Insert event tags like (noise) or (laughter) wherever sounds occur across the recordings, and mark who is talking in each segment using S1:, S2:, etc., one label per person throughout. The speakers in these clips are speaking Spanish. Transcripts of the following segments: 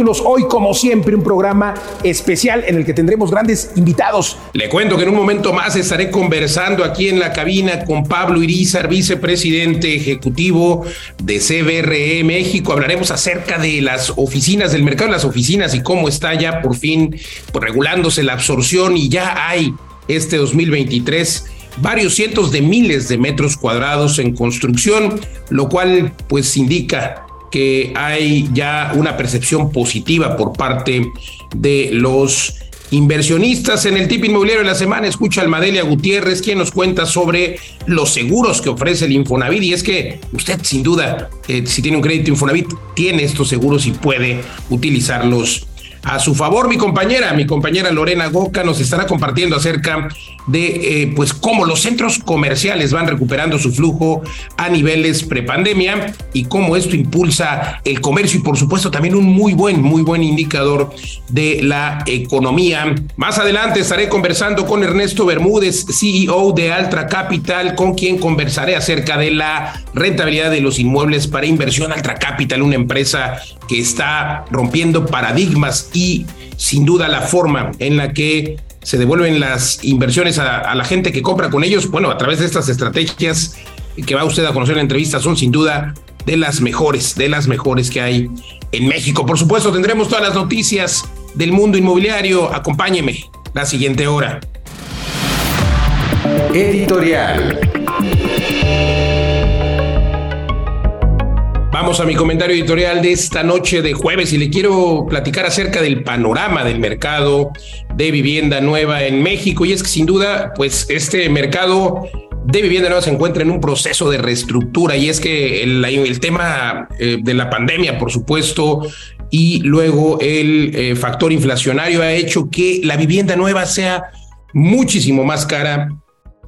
S1: Hoy, como siempre, un programa especial en el que tendremos grandes invitados.
S2: Le cuento que en un momento más estaré conversando aquí en la cabina con Pablo Irizar, vicepresidente ejecutivo de CBRE México. Hablaremos acerca de las oficinas, del mercado de las oficinas y cómo está ya por fin pues, regulándose la absorción y ya hay este 2023 varios cientos de miles de metros cuadrados en construcción, lo cual pues indica que hay ya una percepción positiva por parte de los inversionistas en el tip inmobiliario de la semana. Escucha al Madelia Gutiérrez, quien nos cuenta sobre los seguros que ofrece el Infonavit. Y es que usted, sin duda, eh, si tiene un crédito Infonavit, tiene estos seguros y puede utilizarlos a su favor. Mi compañera, mi compañera Lorena Goca nos estará compartiendo acerca de eh, pues cómo los centros comerciales van recuperando su flujo a niveles prepandemia y cómo esto impulsa el comercio y por supuesto también un muy buen, muy buen indicador de la economía. Más adelante estaré conversando con Ernesto Bermúdez, CEO de Altra Capital, con quien conversaré acerca de la rentabilidad de los inmuebles para inversión Altra Capital, una empresa que está rompiendo paradigmas y sin duda la forma en la que se devuelven las inversiones a, la gente que compra con ellos, bueno, a través de estas estrategias que va usted a conocer en la entrevista, son sin duda de las mejores, de las mejores que hay en México. Por supuesto, tendremos todas las noticias del mundo inmobiliario. Acompáñeme la siguiente hora.
S3: Editorial.
S2: Vamos a mi comentario editorial de esta noche de jueves y le quiero platicar acerca del panorama del mercado de vivienda nueva en México. Y es que sin duda, pues este mercado de vivienda nueva se encuentra en un proceso de reestructura y es que el, tema eh, de la pandemia, por supuesto, y luego el eh, factor inflacionario ha hecho que la vivienda nueva sea muchísimo más cara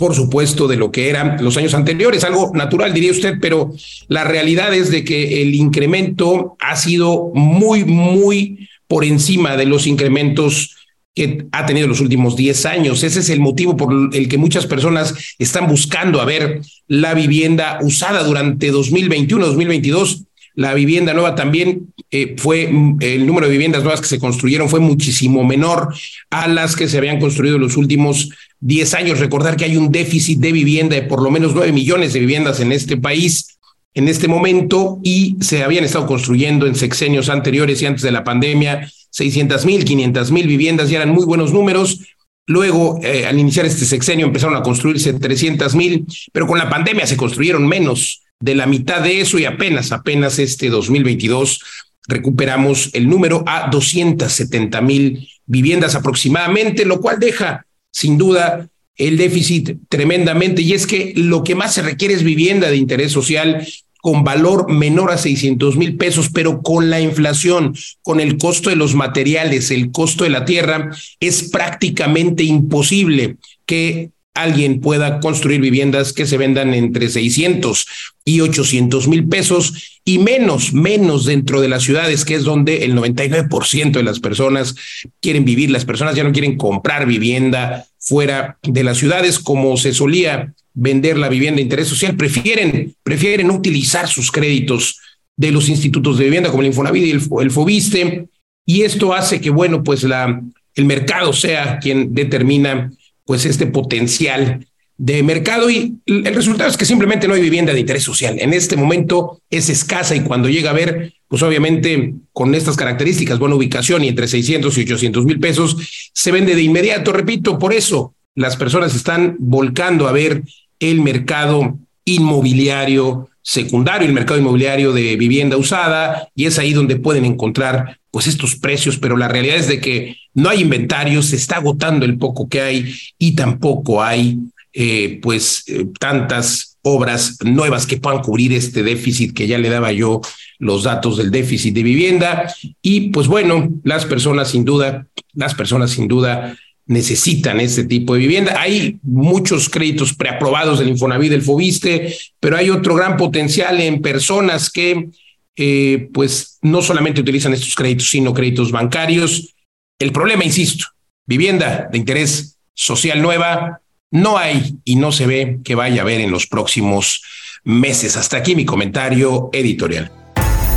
S2: por supuesto, de lo que eran los años anteriores, algo natural, diría usted, pero la realidad es de que el incremento ha sido muy, muy por encima de los incrementos que ha tenido los últimos 10 años. Ese es el motivo por el que muchas personas están buscando a ver la vivienda usada durante 2021, 2022 la vivienda nueva también eh, fue, el número de viviendas nuevas que se construyeron fue muchísimo menor a las que se habían construido en los últimos 10 años. Recordar que hay un déficit de vivienda de por lo menos 9 millones de viviendas en este país en este momento y se habían estado construyendo en sexenios anteriores y antes de la pandemia 600 mil, 500 mil viviendas y eran muy buenos números. Luego, eh, al iniciar este sexenio, empezaron a construirse 300 mil, pero con la pandemia se construyeron menos de la mitad de eso y apenas, apenas este 2022 recuperamos el número a 270 mil viviendas aproximadamente, lo cual deja sin duda el déficit tremendamente. Y es que lo que más se requiere es vivienda de interés social con valor menor a 600 mil pesos, pero con la inflación, con el costo de los materiales, el costo de la tierra, es prácticamente imposible que alguien pueda construir viviendas que se vendan entre 600 y 800 mil pesos y menos, menos dentro de las ciudades, que es donde el 99% de las personas quieren vivir. Las personas ya no quieren comprar vivienda fuera de las ciudades como se solía vender la vivienda de interés social. Prefieren, prefieren utilizar sus créditos de los institutos de vivienda como el Infonavit y el, el Fobiste. Y esto hace que, bueno, pues la, el mercado sea quien determina pues este potencial de mercado y el resultado es que simplemente no hay vivienda de interés social. En este momento es escasa y cuando llega a ver, pues obviamente con estas características, buena ubicación y entre 600 y 800 mil pesos, se vende de inmediato. Repito, por eso las personas están volcando a ver el mercado inmobiliario secundario, el mercado inmobiliario de vivienda usada, y es ahí donde pueden encontrar pues estos precios, pero la realidad es de que no hay inventario, se está agotando el poco que hay y tampoco hay eh, pues eh, tantas obras nuevas que puedan cubrir este déficit que ya le daba yo los datos del déficit de vivienda y pues bueno, las personas sin duda, las personas sin duda necesitan este tipo de vivienda. Hay muchos créditos preaprobados del Infonavit, del Fobiste, pero hay otro gran potencial en personas que eh, pues no solamente utilizan estos créditos, sino créditos bancarios. El problema, insisto, vivienda de interés social nueva, no hay y no se ve que vaya a haber en los próximos meses. Hasta aquí mi comentario editorial.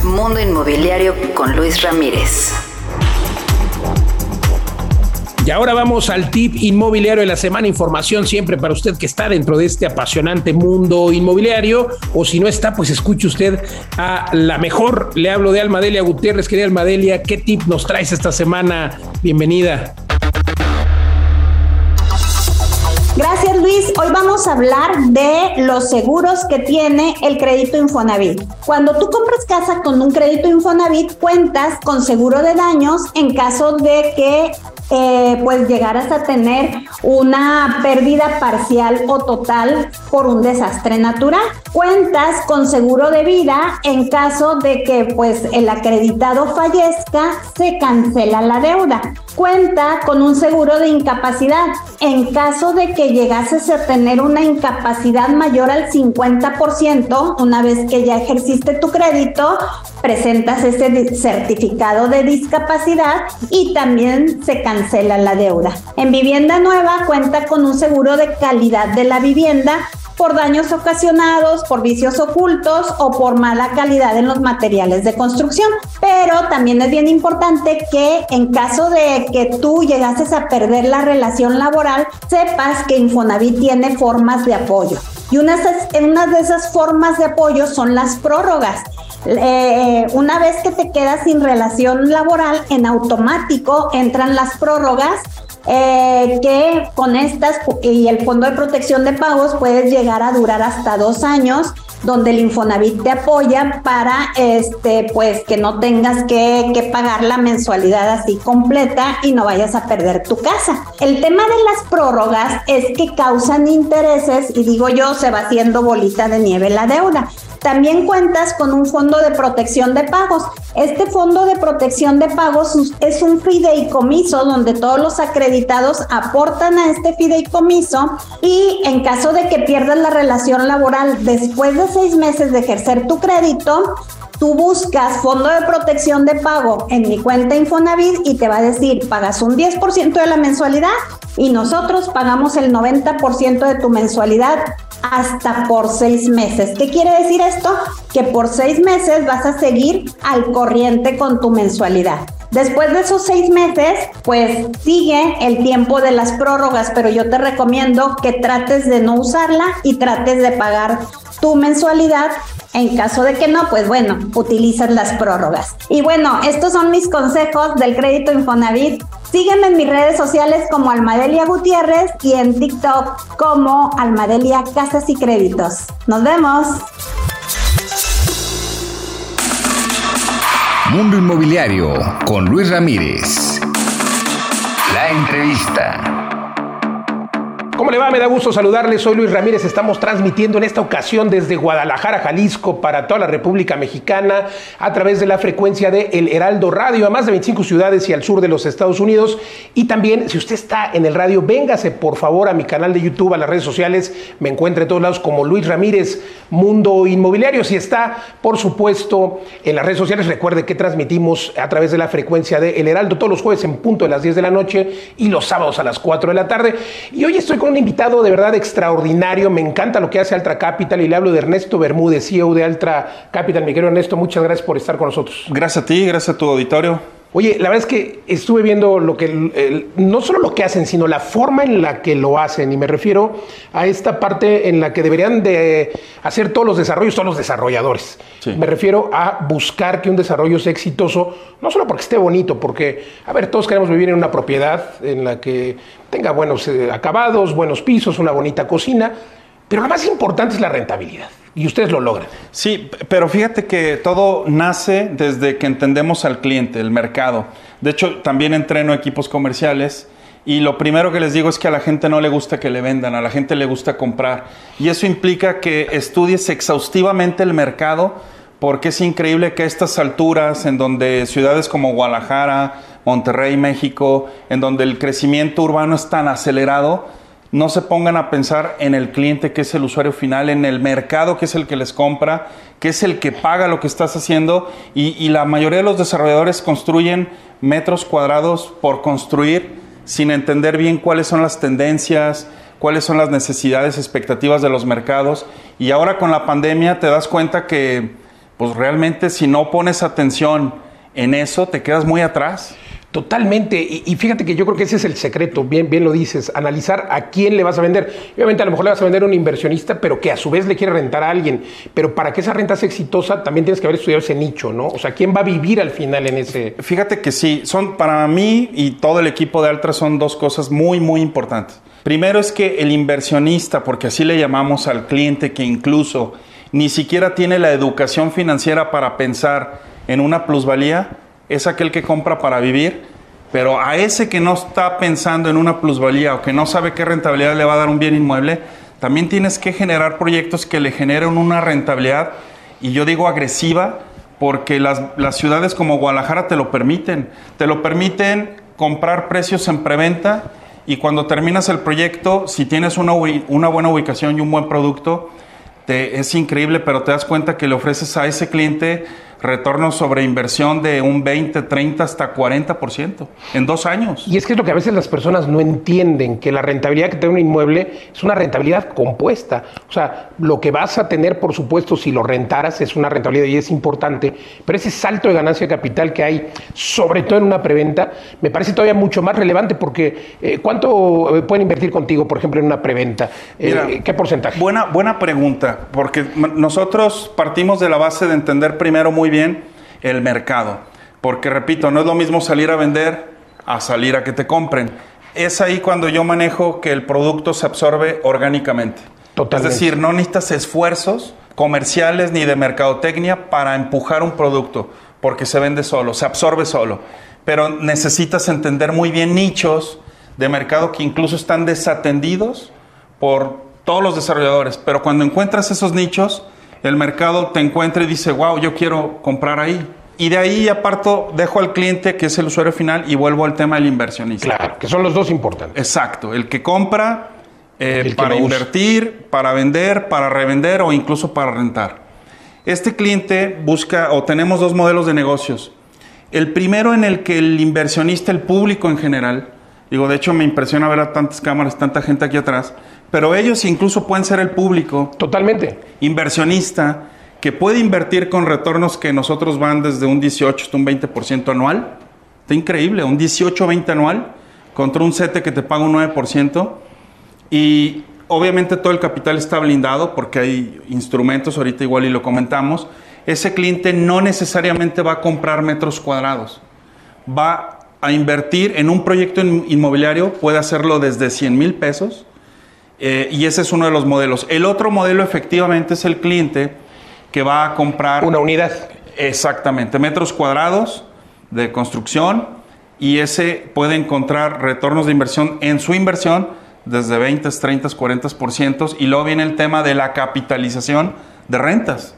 S4: Mundo Inmobiliario con Luis Ramírez.
S1: Y ahora vamos al tip inmobiliario de la semana. Información siempre para usted que está dentro de este apasionante mundo inmobiliario. O si no está, pues escuche usted a la mejor. Le hablo de Almadelia Gutiérrez. Querida Almadelia, ¿qué tip nos traes esta semana? Bienvenida.
S5: Gracias Luis. Hoy vamos a hablar de los seguros que tiene el crédito Infonavit. Cuando tú compras casa con un crédito Infonavit, cuentas con seguro de daños en caso de que eh, pues llegaras a tener una pérdida parcial o total por un desastre natural. Cuentas con seguro de vida en caso de que pues el acreditado fallezca, se cancela la deuda. Cuenta con un seguro de incapacidad en caso de que llegases a tener una incapacidad mayor al 50%, una vez que ya ejerciste tu crédito, presentas ese certificado de discapacidad y también se cancela la deuda. En vivienda nueva cuenta con un seguro de calidad de la vivienda por daños ocasionados, por vicios ocultos o por mala calidad en los materiales de construcción. Pero también es bien importante que en caso de que tú llegases a perder la relación laboral, sepas que Infonavit tiene formas de apoyo. Y una de esas formas de apoyo son las prórrogas. Eh, una vez que te quedas sin relación laboral, en automático entran las prórrogas eh, que con estas y el Fondo de Protección de Pagos puedes llegar a durar hasta dos años donde el Infonavit te apoya para este pues que no tengas que, que, pagar la mensualidad así completa y no vayas a perder tu casa. El tema de las prórrogas es que causan intereses y digo yo se va haciendo bolita de nieve la deuda. También cuentas con un fondo de protección de pagos. Este fondo de protección de pagos es un fideicomiso donde todos los acreditados aportan a este fideicomiso y en caso de que pierdas la relación laboral después de seis meses de ejercer tu crédito, tú buscas fondo de protección de pago en mi cuenta Infonavit y te va a decir, pagas un 10% de la mensualidad y nosotros pagamos el 90% de tu mensualidad hasta por seis meses. ¿Qué quiere decir esto? Que por seis meses vas a seguir al corriente con tu mensualidad. Después de esos seis meses, pues sigue el tiempo de las prórrogas, pero yo te recomiendo que trates de no usarla y trates de pagar tu mensualidad en caso de que no, pues bueno, utilizas las prórrogas. Y bueno, estos son mis consejos del crédito Infonavit. Sígueme en mis redes sociales como Almadelia Gutiérrez y en TikTok como Almadelia Casas y Créditos. Nos vemos.
S3: Mundo Inmobiliario con Luis Ramírez. La entrevista.
S1: ¿Cómo le va? Me da gusto saludarle. Soy Luis Ramírez. Estamos transmitiendo en esta ocasión desde Guadalajara, Jalisco, para toda la República Mexicana, a través de la frecuencia de El Heraldo Radio, a más de 25 ciudades y al sur de los Estados Unidos. Y también, si usted está en el radio, véngase por favor a mi canal de YouTube, a las redes sociales. Me encuentre en todos lados como Luis Ramírez, Mundo Inmobiliario. Si está, por supuesto, en las redes sociales, recuerde que transmitimos a través de la frecuencia de El Heraldo todos los jueves en punto de las 10 de la noche y los sábados a las 4 de la tarde. Y hoy estoy con un invitado de verdad extraordinario. Me encanta lo que hace Altra Capital y le hablo de Ernesto Bermúdez, CEO de Altra Capital. Mi querido Ernesto, muchas gracias por estar con nosotros.
S6: Gracias a ti, gracias a tu auditorio.
S1: Oye, la verdad es que estuve viendo lo que, no solo lo que hacen, sino la forma en la que lo hacen. Y me refiero a esta parte en la que deberían de hacer todos los desarrollos, todos los desarrolladores. Me refiero a buscar que un desarrollo sea exitoso, no solo porque esté bonito, porque, a ver, todos queremos vivir en una propiedad en la que tenga buenos eh, acabados, buenos pisos, una bonita cocina, pero lo más importante es la rentabilidad. Y ustedes lo logran.
S6: Sí, pero fíjate que todo nace desde que entendemos al cliente, el mercado. De hecho, también entreno equipos comerciales y lo primero que les digo es que a la gente no le gusta que le vendan, a la gente le gusta comprar. Y eso implica que estudies exhaustivamente el mercado porque es increíble que a estas alturas, en donde ciudades como Guadalajara, Monterrey, México, en donde el crecimiento urbano es tan acelerado, no se pongan a pensar en el cliente que es el usuario final, en el mercado que es el que les compra, que es el que paga lo que estás haciendo y, la mayoría de los desarrolladores construyen metros cuadrados por construir sin entender bien cuáles son las tendencias, cuáles son las necesidades, expectativas de los mercados y ahora con la pandemia te das cuenta que pues realmente si no pones atención en eso te quedas muy atrás.
S1: Totalmente. Y, fíjate que yo creo que ese es el secreto, bien, bien lo dices, analizar a quién le vas a vender. Obviamente a lo mejor le vas a vender a un inversionista, pero que a su vez le quiere rentar a alguien. Pero para que esa renta sea exitosa, también tienes que haber estudiado ese nicho, ¿no? O sea, ¿quién va a vivir al final en ese...?
S6: Fíjate que sí, son para mí y todo el equipo de Altra son dos cosas muy, muy importantes. Primero es que el inversionista, porque así le llamamos al cliente que incluso ni siquiera tiene la educación financiera para pensar en una plusvalía, es aquel que compra para vivir, pero a ese que no está pensando en una plusvalía o que no sabe qué rentabilidad le va a dar un bien inmueble, también tienes que generar proyectos que le generen una rentabilidad, y yo digo agresiva, porque las, ciudades como Guadalajara te lo permiten, te lo permiten comprar precios en preventa y cuando terminas el proyecto, si tienes una, una buena ubicación y un buen producto, te, es increíble, pero te das cuenta que le ofreces a ese cliente retornos sobre inversión de un 20, 30 hasta 40% en dos años.
S1: Y es que es lo que a veces las personas no entienden, que la rentabilidad que tiene un inmueble es una rentabilidad compuesta. O sea, lo que vas a tener, por supuesto, si lo rentaras es una rentabilidad y es importante, pero ese salto de ganancia de capital que hay, sobre todo en una preventa, me parece todavía mucho más relevante porque eh, ¿cuánto eh, pueden invertir contigo, por ejemplo, en una preventa? Eh, ¿Qué porcentaje?
S6: Buena, buena pregunta, porque nosotros partimos de la base de entender primero muy bien bien el mercado. Porque repito, no es lo mismo salir a vender a salir a que te compren. Es ahí cuando yo manejo que el producto se absorbe orgánicamente. Es decir, no necesitas esfuerzos comerciales ni de mercadotecnia para empujar un producto, porque se vende solo, se absorbe solo. Pero necesitas entender muy bien nichos de mercado que incluso están desatendidos por todos los desarrolladores. Pero cuando encuentras esos nichos, el mercado te encuentra y dice, wow, yo quiero comprar ahí. Y de ahí aparto, dejo al cliente, que es el usuario final, y vuelvo al tema del inversionista.
S1: Claro, que son los dos importantes.
S6: Exacto, el que compra eh, para invertir, para vender, para revender o incluso para rentar. Este cliente busca, o tenemos dos modelos de negocios. El primero en el que el inversionista, el público en general, digo, de hecho me impresiona ver a tantas cámaras, tanta gente aquí atrás, pero ellos incluso pueden ser el público.
S1: Totalmente.
S6: Inversionista que puede invertir con retornos que nosotros van desde un 18 hasta un 20% anual. Está increíble, un 18-20 anual contra un CETE que te paga un 9%. Y obviamente todo el capital está blindado porque hay instrumentos, ahorita igual y lo comentamos. Ese cliente no necesariamente va a comprar metros cuadrados. Va a invertir en un proyecto inmobiliario, puede hacerlo desde 100 mil pesos eh, y ese es uno de los modelos. El otro modelo efectivamente es el cliente que va a comprar...
S1: Una unidad.
S6: Exactamente, metros cuadrados de construcción y ese puede encontrar retornos de inversión en su inversión desde 20, 30, 40% y luego viene el tema de la capitalización de rentas.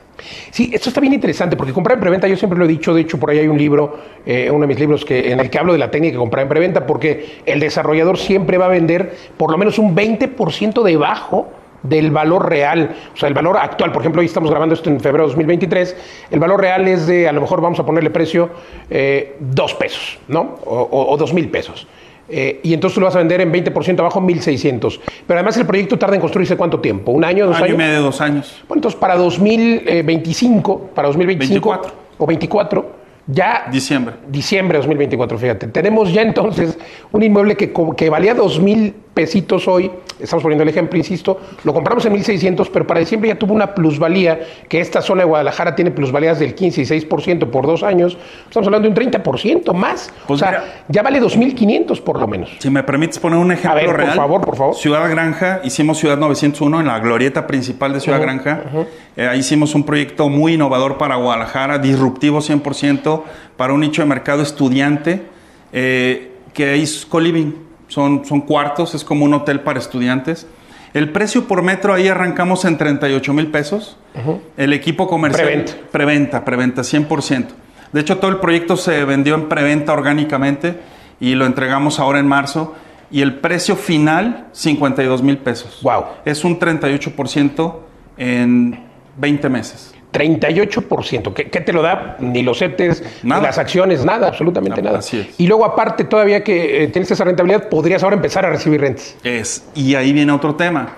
S1: Sí, esto está bien interesante porque comprar en preventa, yo siempre lo he dicho, de hecho por ahí hay un libro, eh, uno de mis libros que, en el que hablo de la técnica de comprar en preventa porque el desarrollador siempre va a vender por lo menos un 20% debajo del valor real, o sea, el valor actual, por ejemplo, hoy estamos grabando esto en febrero de 2023, el valor real es de, a lo mejor vamos a ponerle precio, eh, dos pesos, ¿no? O, o dos mil pesos. Eh, y entonces tú lo vas a vender en 20% abajo, 1.600. Pero además el proyecto tarda en construirse cuánto tiempo, un año, dos
S6: año
S1: años.
S6: y medio, dos años.
S1: Bueno, entonces para 2025, para 2025 24. o 24, ya...
S6: Diciembre.
S1: Diciembre de 2024, fíjate. Tenemos ya entonces un inmueble que, que valía 2.000 pesitos hoy, estamos poniendo el ejemplo, insisto, lo compramos en 1600, pero para diciembre ya tuvo una plusvalía, que esta zona de Guadalajara tiene plusvalías del 15 y 6% por dos años, estamos hablando de un 30% más.
S6: Pues
S1: o sea,
S6: mira.
S1: ya vale 2500 por lo menos.
S6: Si me permites poner un ejemplo
S1: A ver, por
S6: real.
S1: favor, por favor.
S6: Ciudad Granja, hicimos Ciudad 901 en la glorieta principal de Ciudad Granja. Eh, ahí hicimos un proyecto muy innovador para Guadalajara, disruptivo 100%, para un nicho de mercado estudiante, eh, que es co-living. Son, son cuartos, es como un hotel para estudiantes. El precio por metro ahí arrancamos en 38 mil pesos. El equipo comercial.
S1: Preventa.
S6: Preventa, preventa, 100%. De hecho, todo el proyecto se vendió en preventa orgánicamente y lo entregamos ahora en marzo. Y el precio final, 52 mil pesos.
S1: Wow.
S6: Es un 38% en 20 meses.
S1: 38%. ¿Qué, qué te lo da? Ni los CETES, ni
S6: Nada.
S1: las acciones, nada, absolutamente
S6: Ah,
S1: nada.
S6: así es.
S1: Y luego, aparte, todavía que eh, tienes esa rentabilidad, podrías ahora empezar a recibir rentas.
S6: Es, y ahí viene otro tema.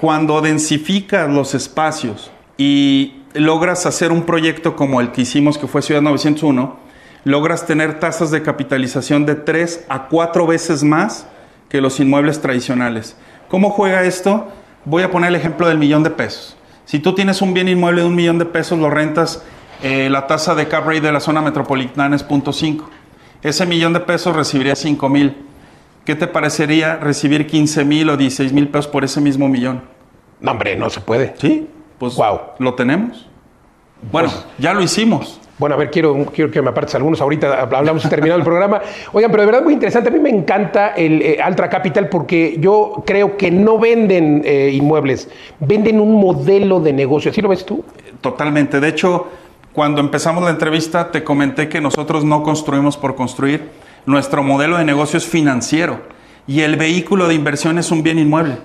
S6: Cuando densificas los espacios y logras hacer un proyecto como el que hicimos, que fue Ciudad 901, logras tener tasas de capitalización de 3 a 4 veces más que los inmuebles tradicionales. ¿Cómo juega esto? Voy a poner el ejemplo del millón de pesos. Si tú tienes un bien inmueble de un millón de pesos, lo rentas, eh, la tasa de cap rate de la zona metropolitana es 0.5. Ese millón de pesos recibiría 5 mil. ¿Qué te parecería recibir 15 mil o 16 mil pesos por ese mismo millón?
S1: No, hombre, no se puede.
S6: Sí, pues
S1: Guau.
S6: lo tenemos. Bueno, ya lo hicimos.
S1: Bueno, a ver, quiero, quiero que me apartes algunos. Ahorita hablamos terminado el programa. Oigan, pero de verdad muy interesante. A mí me encanta el eh, Altra Capital porque yo creo que no venden eh, inmuebles, venden un modelo de negocio. ¿Así lo ves tú?
S6: Totalmente. De hecho, cuando empezamos la entrevista te comenté que nosotros no construimos por construir. Nuestro modelo de negocio es financiero y el vehículo de inversión es un bien inmueble.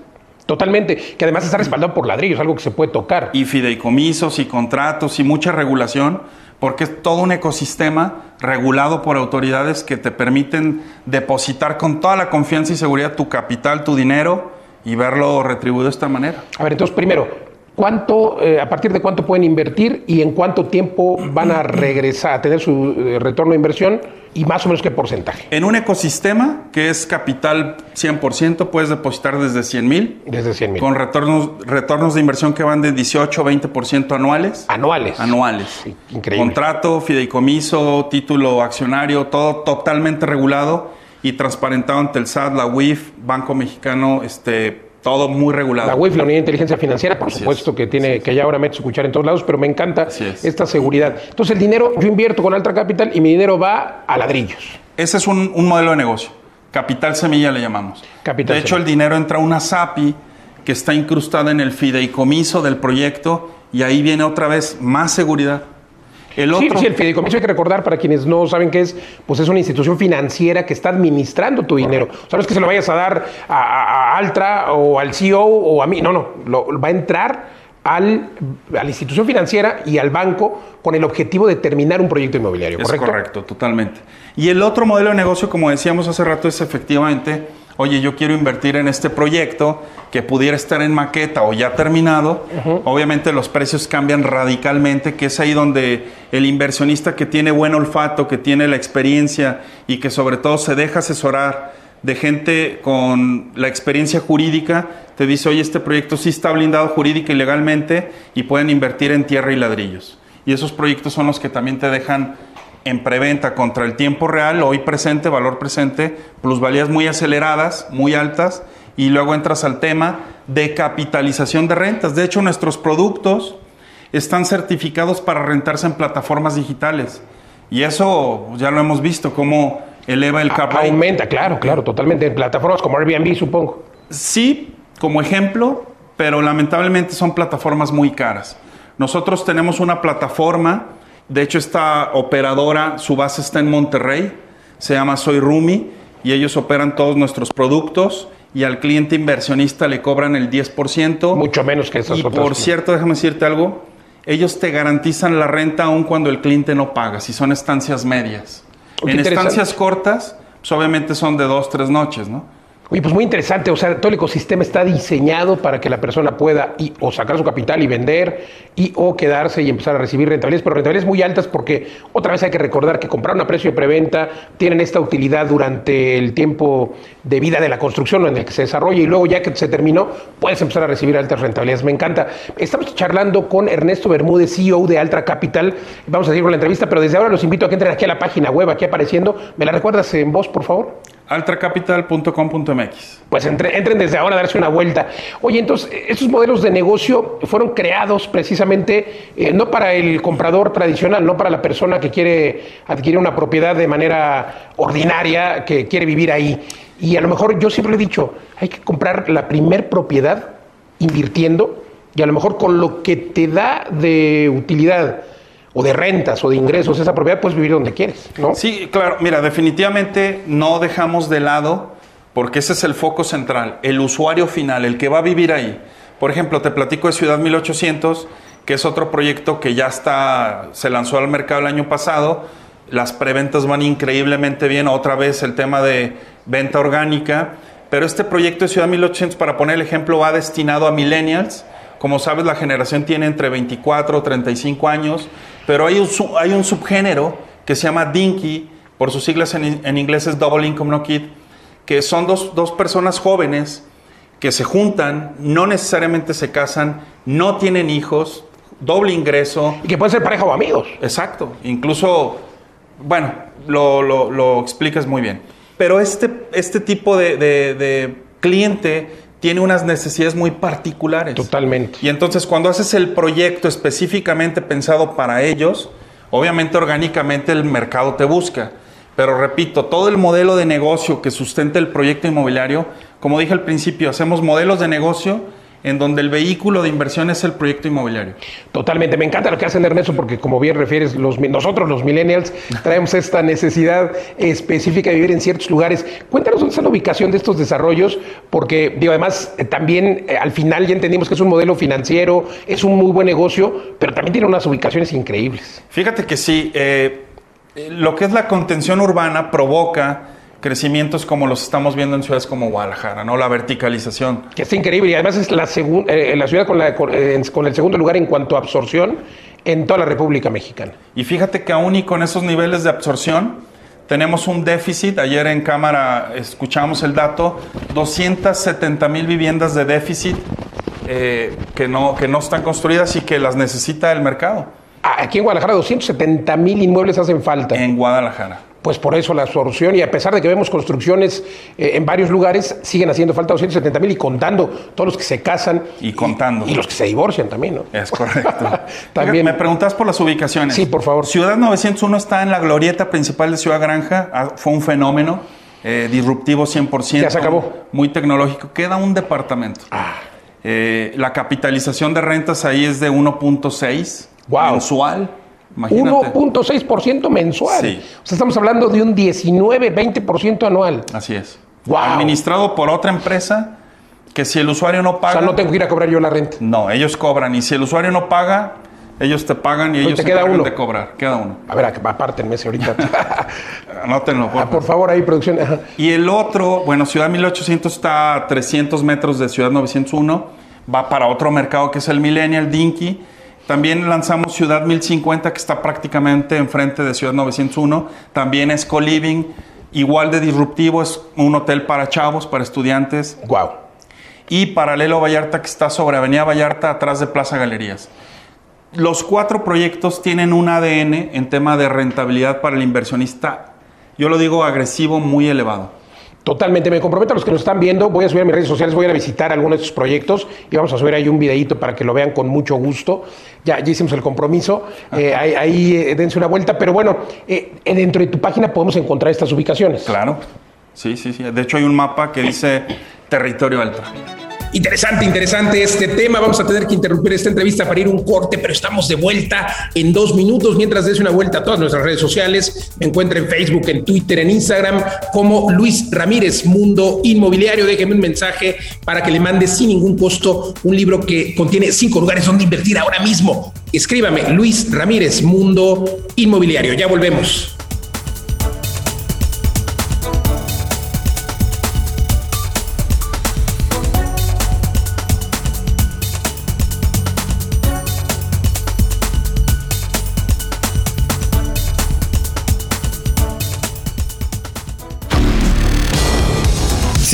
S1: Totalmente. Que además está respaldado por ladrillos, algo que se puede tocar.
S6: Y fideicomisos y contratos y mucha regulación, porque es todo un ecosistema regulado por autoridades que te permiten depositar con toda la confianza y seguridad tu capital, tu dinero y verlo retribuido de esta manera.
S1: A ver, entonces, primero, ¿cuánto, eh, a partir de cuánto pueden invertir y en cuánto tiempo van a regresar a tener su eh, retorno de inversión y más o menos qué porcentaje?
S6: En un ecosistema que es capital 100%, puedes depositar desde 100 mil,
S1: Desde 100 mil.
S6: con retornos, retornos de inversión que van de 18 a 20% anuales.
S1: Anuales.
S6: Anuales.
S1: Sí, increíble.
S6: Contrato, fideicomiso, título accionario, todo totalmente regulado y transparentado ante el SAT, la UIF, Banco Mexicano, este, todo muy regulado.
S1: La UIF, la Unidad de Inteligencia Financiera, por
S6: Así
S1: supuesto
S6: es.
S1: que tiene, que ya ahora mete su cuchara en todos lados, pero me encanta
S6: es.
S1: esta seguridad. Entonces el dinero, yo invierto con Altra Capital y mi dinero va a ladrillos.
S6: Ese es un, un modelo de negocio. Capital semilla le llamamos.
S1: Capital
S6: de hecho,
S1: semilla.
S6: el dinero entra a una SAPI que está incrustada en el fideicomiso del proyecto y ahí viene otra vez más seguridad. El
S1: Sí,
S6: otro,
S1: sí, el fideicomiso hay que recordar para quienes no saben qué es, pues es una institución financiera que está administrando tu dinero. O sea, no es que se lo vayas a dar a, a- a Altra o al CEO o a mí, no, no, lo, va a entrar al, a la institución financiera y al banco con el objetivo de terminar un proyecto inmobiliario,
S6: Es
S1: ¿correcto?
S6: correcto, totalmente. Y el otro modelo de negocio, como decíamos hace rato, es efectivamente, oye, yo quiero invertir en este proyecto que pudiera estar en maqueta o ya terminado. Obviamente los precios cambian radicalmente, que es ahí donde el inversionista que tiene buen olfato, que tiene la experiencia y que sobre todo se deja asesorar de gente con la experiencia jurídica, te dice, oye, este proyecto sí está blindado jurídica y legalmente y pueden invertir en tierra y ladrillos. Y esos proyectos son los que también te dejan en preventa contra el tiempo real, hoy presente, valor presente, plusvalías muy aceleradas, muy altas, y luego entras al tema de capitalización de rentas. De hecho, nuestros productos están certificados para rentarse en plataformas digitales. Y eso ya lo hemos visto, cómo eleva el cap.
S1: Aumenta, claro, claro, totalmente. En plataformas como Airbnb, supongo.
S6: Sí, como ejemplo, pero lamentablemente son plataformas muy caras. Nosotros tenemos una plataforma, de hecho esta operadora, su base está en Monterrey, se llama Soy Rumi y ellos operan todos nuestros productos y al cliente inversionista le cobran el 10%.
S1: Mucho menos que esas
S6: Y
S1: otras.
S6: por cierto, déjame decirte algo, ellos te garantizan la renta aun cuando el cliente no paga, si son estancias medias.
S1: Oh,
S6: en estancias cortas, pues obviamente son de dos, tres noches, ¿no?
S1: Oye, pues muy interesante, o sea, todo el ecosistema está diseñado para que la persona pueda o sacar su capital y vender y o quedarse y empezar a recibir rentabilidades, pero rentabilidades muy altas porque otra vez hay que recordar que compraron a precio de preventa, tienen esta utilidad durante el tiempo de vida de la construcción en el que se desarrolla y luego ya que se terminó, puedes empezar a recibir altas rentabilidades. Me encanta. Estamos charlando con Ernesto Bermúdez, CEO de Altra Capital. Vamos a seguir con la entrevista, pero desde ahora los invito a que entren aquí a la página web, aquí apareciendo. ¿Me la recuerdas en voz, por favor?
S6: altracapital.com.mx.
S1: Pues entren desde ahora a darse una vuelta. Oye, entonces, estos modelos de negocio fueron creados precisamente eh, no para el comprador tradicional, no para la persona que quiere adquirir una propiedad de manera ordinaria, que quiere vivir ahí. Y a lo mejor yo siempre he dicho, hay que comprar la primer propiedad invirtiendo y a lo mejor con lo que te da de utilidad o de rentas o de ingresos esa propiedad, puedes vivir donde quieres, ¿no?
S6: Sí, claro. Mira, definitivamente no dejamos de lado, porque ese es el foco central, el usuario final, el que va a vivir ahí. Por ejemplo, te platico de Ciudad 1800, que es otro proyecto que ya está, se lanzó al mercado el año pasado. Las preventas van increíblemente bien. Otra vez el tema de venta orgánica. Pero este proyecto de Ciudad 1800, para poner el ejemplo, va destinado a millennials. Como sabes, la generación tiene entre 24 o 35 años pero hay un, hay un subgénero que se llama Dinky, por sus siglas en, inglés es Double Income No Kid, que son dos, dos personas jóvenes que se juntan, no necesariamente se casan, no tienen hijos, doble ingreso.
S1: Y que pueden ser pareja o amigos.
S6: Exacto. Incluso, bueno, lo, lo, lo explicas muy bien. Pero este, este tipo de, de, de, cliente tiene unas necesidades muy particulares.
S1: Totalmente.
S6: Y entonces cuando haces el proyecto específicamente pensado para ellos, obviamente orgánicamente el mercado te busca. Pero repito, todo el modelo de negocio que sustenta el proyecto inmobiliario, como dije al principio, hacemos modelos de negocio en donde el vehículo de inversión es el proyecto inmobiliario.
S1: Totalmente, me encanta lo que hacen Ernesto porque como bien refieres, los, nosotros los millennials (laughs) traemos esta necesidad específica de vivir en ciertos lugares. Cuéntanos dónde está la ubicación de estos desarrollos, porque digo, además eh, también eh, al final ya entendimos que es un modelo financiero, es un muy buen negocio, pero también tiene unas ubicaciones increíbles.
S6: Fíjate que sí, eh, lo que es la contención urbana provoca crecimientos como los estamos viendo en ciudades como Guadalajara, ¿no? La verticalización.
S1: Que es increíble y además es la, eh, la ciudad con, la, eh, con, el segundo lugar en cuanto a absorción en toda la República Mexicana.
S6: Y fíjate que aún y con esos niveles de absorción, tenemos un déficit, ayer en Cámara escuchamos el dato, 270 mil viviendas de déficit eh, que, no, que no están construidas y que las necesita el mercado.
S1: Ah, aquí en Guadalajara 270 mil inmuebles hacen falta.
S6: En Guadalajara
S1: pues por eso la absorción y a pesar de que vemos construcciones eh, en varios lugares, siguen haciendo falta 270 mil y contando todos los que se casan.
S6: Y contando.
S1: Y, los que se divorcian también, ¿no?
S6: Es correcto. (laughs) también. me preguntas por las ubicaciones.
S1: Sí, por favor.
S6: Ciudad 901 está en la glorieta principal de Ciudad Granja. Ah, fue un fenómeno eh, disruptivo 100%.
S1: Ya se acabó.
S6: Muy tecnológico. Queda un departamento. Ah. Eh, la capitalización de rentas ahí es de 1.6
S1: wow.
S6: mensual.
S1: 1.6% mensual. Sí. O sea, estamos hablando de un 19, 20% anual.
S6: Así es. Administrado por otra empresa que si el usuario no paga...
S1: O sea, no tengo que ir a cobrar yo la renta.
S6: No, ellos cobran. Y si el usuario no paga, ellos te pagan y ellos
S1: te queda uno.
S6: de cobrar. Queda uno.
S1: A ver, apártenme ese ahorita. (laughs)
S6: Anótenlo.
S1: Por, ah, por favor, ahí, producción.
S6: Y el otro, bueno, Ciudad 1800 está a 300 metros de Ciudad 901. Va para otro mercado que es el Millennial Dinky también lanzamos Ciudad 1050, que está prácticamente enfrente de Ciudad 901. También es co-living, igual de disruptivo, es un hotel para chavos, para estudiantes.
S1: Wow.
S6: Y Paralelo Vallarta, que está sobre Avenida Vallarta, atrás de Plaza Galerías. Los cuatro proyectos tienen un ADN en tema de rentabilidad para el inversionista, yo lo digo agresivo, muy elevado.
S1: Totalmente, me comprometo a los que nos están viendo, voy a subir a mis redes sociales, voy a ir a visitar algunos de estos proyectos y vamos a subir ahí un videíto para que lo vean con mucho gusto. Ya, ya hicimos el compromiso, eh, ahí, eh, dense una vuelta, pero bueno, eh, dentro de tu página podemos encontrar estas ubicaciones.
S6: Claro, sí, sí, sí. De hecho hay un mapa que dice territorio alto.
S2: Interesante, interesante este tema. Vamos a tener que interrumpir esta entrevista para ir un corte, pero estamos de vuelta en dos minutos. Mientras des una vuelta a todas nuestras redes sociales, me encuentra en Facebook, en Twitter, en Instagram, como Luis Ramírez, Mundo Inmobiliario. Déjeme un mensaje para que le mande sin ningún costo un libro que contiene cinco lugares donde invertir ahora mismo. Escríbame, Luis Ramírez, Mundo Inmobiliario. Ya volvemos.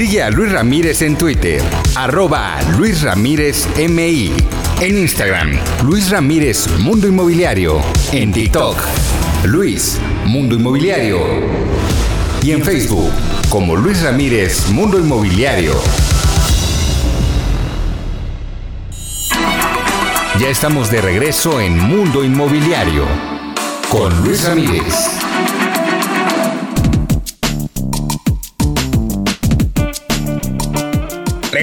S3: Sigue a Luis Ramírez en Twitter, arroba Luis Ramírez MI. En Instagram, Luis Ramírez Mundo Inmobiliario. En TikTok, Luis Mundo Inmobiliario. Y en Facebook, como Luis Ramírez Mundo Inmobiliario. Ya estamos de regreso en Mundo Inmobiliario con Luis Ramírez.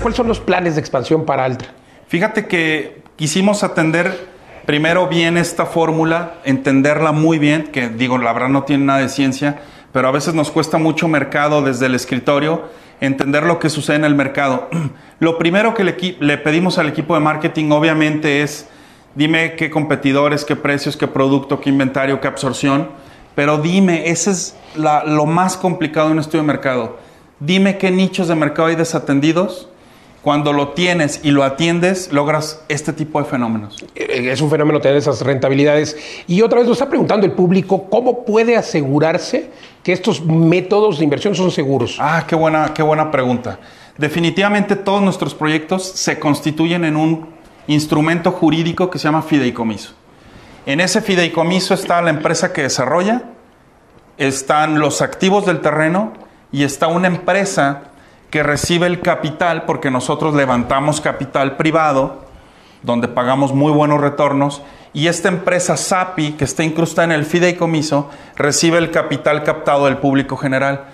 S1: ¿Cuáles son los planes de expansión para Altra?
S6: Fíjate que quisimos atender primero bien esta fórmula, entenderla muy bien, que digo, la verdad no tiene nada de ciencia, pero a veces nos cuesta mucho mercado desde el escritorio entender lo que sucede en el mercado. (clears throat) Lo primero que le, le pedimos al equipo de marketing obviamente es, dime qué competidores, qué precios, qué producto, qué inventario, qué absorción, pero dime, ese es la, lo más complicado en un estudio de mercado. Dime qué nichos de mercado hay desatendidos cuando lo tienes y lo atiendes, logras este tipo de fenómenos.
S1: Eh, es un fenómeno tener esas rentabilidades. Y otra vez nos está preguntando el público, ¿cómo puede asegurarse que estos métodos de inversión son seguros?
S6: Ah, qué buena, qué buena pregunta. Definitivamente todos nuestros proyectos se constituyen en un instrumento jurídico que se llama fideicomiso. En ese fideicomiso está la empresa que desarrolla, están los activos del terreno y está una empresa que recibe el capital porque nosotros levantamos capital privado, donde pagamos muy buenos retornos, y esta empresa SAPI, que está incrustada en el fideicomiso, recibe el capital captado del público general.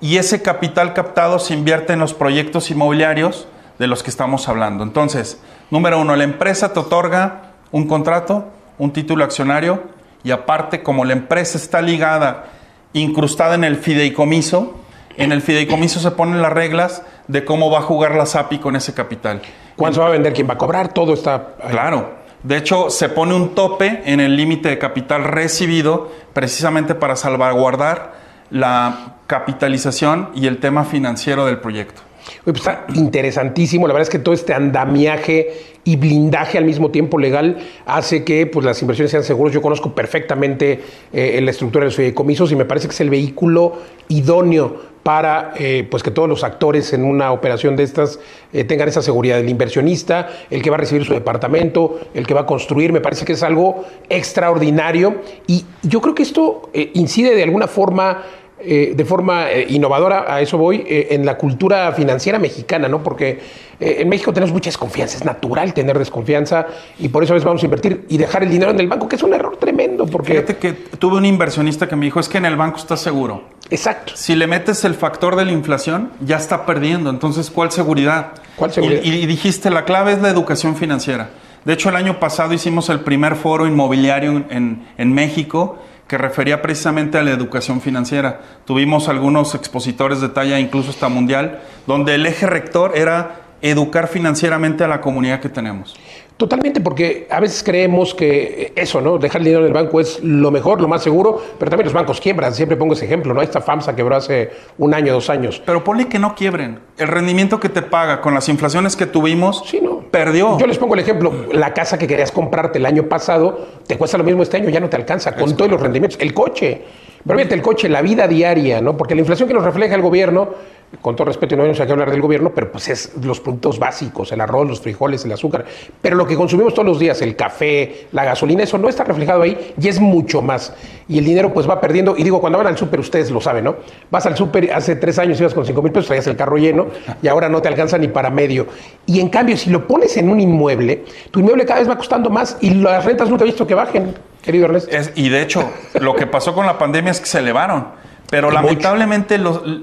S6: Y ese capital captado se invierte en los proyectos inmobiliarios de los que estamos hablando. Entonces, número uno, la empresa te otorga un contrato, un título accionario, y aparte, como la empresa está ligada, incrustada en el fideicomiso, en el fideicomiso se ponen las reglas de cómo va a jugar la SAPI con ese capital.
S1: ¿Cuánto va a vender? ¿Quién va a cobrar? Todo está...
S6: Claro. De hecho, se pone un tope en el límite de capital recibido precisamente para salvaguardar la capitalización y el tema financiero del proyecto.
S1: Pues está interesantísimo. La verdad es que todo este andamiaje y blindaje al mismo tiempo legal hace que pues, las inversiones sean seguras. Yo conozco perfectamente eh, la estructura de los fideicomisos y me parece que es el vehículo idóneo para eh, pues que todos los actores en una operación de estas eh, tengan esa seguridad. El inversionista, el que va a recibir su departamento, el que va a construir, me parece que es algo extraordinario. Y yo creo que esto incide de alguna forma eh, de forma eh, innovadora, a eso voy, eh, en la cultura financiera mexicana, ¿no? Porque en México tenemos mucha desconfianza, es natural tener desconfianza y por eso a veces vamos a invertir y dejar el dinero en el banco, que es un error tremendo. Porque...
S6: Fíjate que tuve un inversionista que me dijo, es que en el banco está seguro.
S1: Exacto.
S6: Si le metes el factor de la inflación, ya está perdiendo. Entonces, ¿cuál seguridad?
S1: ¿Cuál seguridad?
S6: Y, dijiste, la clave es la educación financiera. De hecho, el año pasado hicimos el primer foro inmobiliario en, en México que refería precisamente a la educación financiera. Tuvimos algunos expositores de talla, incluso hasta mundial, donde el eje rector era educar financieramente a la comunidad que tenemos.
S1: Totalmente, porque a veces creemos que eso, ¿no? Dejar el dinero en el banco es lo mejor, lo más seguro, pero también los bancos quiebran. Siempre pongo ese ejemplo, ¿no? Esta FAMSA quebró hace un año, dos años.
S6: Pero ponle que no quiebren. El rendimiento que te paga con las inflaciones que tuvimos
S1: sí, no.
S6: perdió.
S1: Yo les pongo el ejemplo. La casa que querías comprarte el año pasado te cuesta lo mismo este año, ya no te alcanza con todos los rendimientos. El coche. Pero fíjate, el coche, la vida diaria, ¿no? Porque la inflación que nos refleja el gobierno con todo respeto, no vamos a hablar del gobierno, pero pues es los productos básicos, el arroz, los frijoles, el azúcar. Pero lo que consumimos todos los días, el café, la gasolina, eso no está reflejado ahí y es mucho más. Y el dinero pues va perdiendo. Y digo, cuando van al súper, ustedes lo saben, ¿no? Vas al súper, hace tres años ibas con cinco mil pesos, traías el carro lleno y ahora no te alcanza ni para medio. Y en cambio, si lo pones en un inmueble, tu inmueble cada vez va costando más y las rentas nunca he visto que bajen, querido Ernesto.
S6: y de hecho, lo que pasó con la pandemia es que se elevaron. Pero lamentablemente